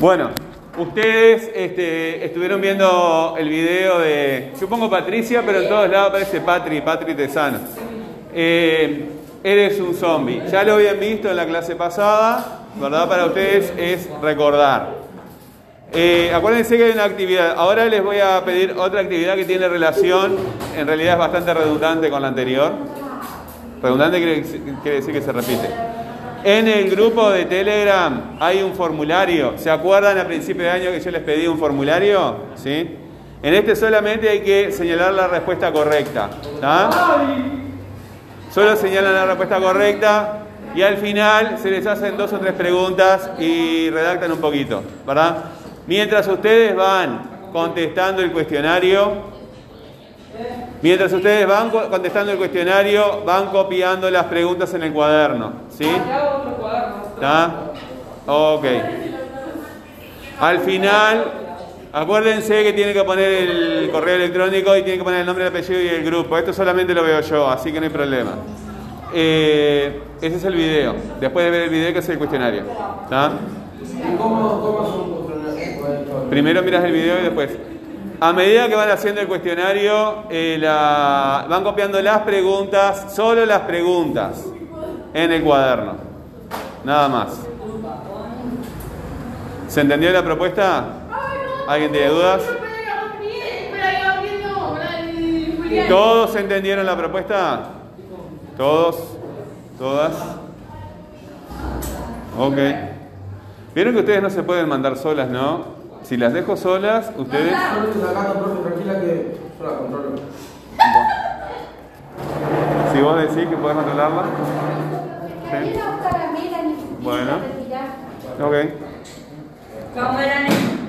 Bueno, ustedes este, estuvieron viendo el video de, yo pongo Patricia, pero en todos lados aparece Patri, Patri Tesano. Eh, eres un zombie. Ya lo habían visto en la clase pasada, ¿verdad? Para ustedes es recordar. Eh, acuérdense que hay una actividad. Ahora les voy a pedir otra actividad que tiene relación, en realidad es bastante redundante con la anterior. Redundante quiere, quiere decir que se repite. En el grupo de Telegram hay un formulario. ¿Se acuerdan a principio de año que yo les pedí un formulario? ¿Sí? En este solamente hay que señalar la respuesta correcta. Solo señalan la respuesta correcta y al final se les hacen dos o tres preguntas y redactan un poquito, ¿verdad? Mientras ustedes van contestando el cuestionario, Mientras ustedes van contestando el cuestionario, van copiando las preguntas en el cuaderno. ¿Sí? ¿Está? Ok. Al final, acuérdense que tienen que poner el correo electrónico y tienen que poner el nombre, el apellido y el grupo. Esto solamente lo veo yo, así que no hay problema. Eh, ese es el video. Después de ver el video, que es el cuestionario. ¿Está? Primero miras el video y después. A medida que van haciendo el cuestionario, eh, van copiando las preguntas, solo las preguntas, en el cuaderno. Nada más. ¿Se entendió la propuesta? ¿Alguien tiene dudas? ¿Todos entendieron la propuesta? ¿Todos? ¿Todas? Ok. Vieron que ustedes no se pueden mandar solas, ¿no? Si las dejo solas, ustedes. Si vos decís que podés controlarla. Sí. Bueno. Ok.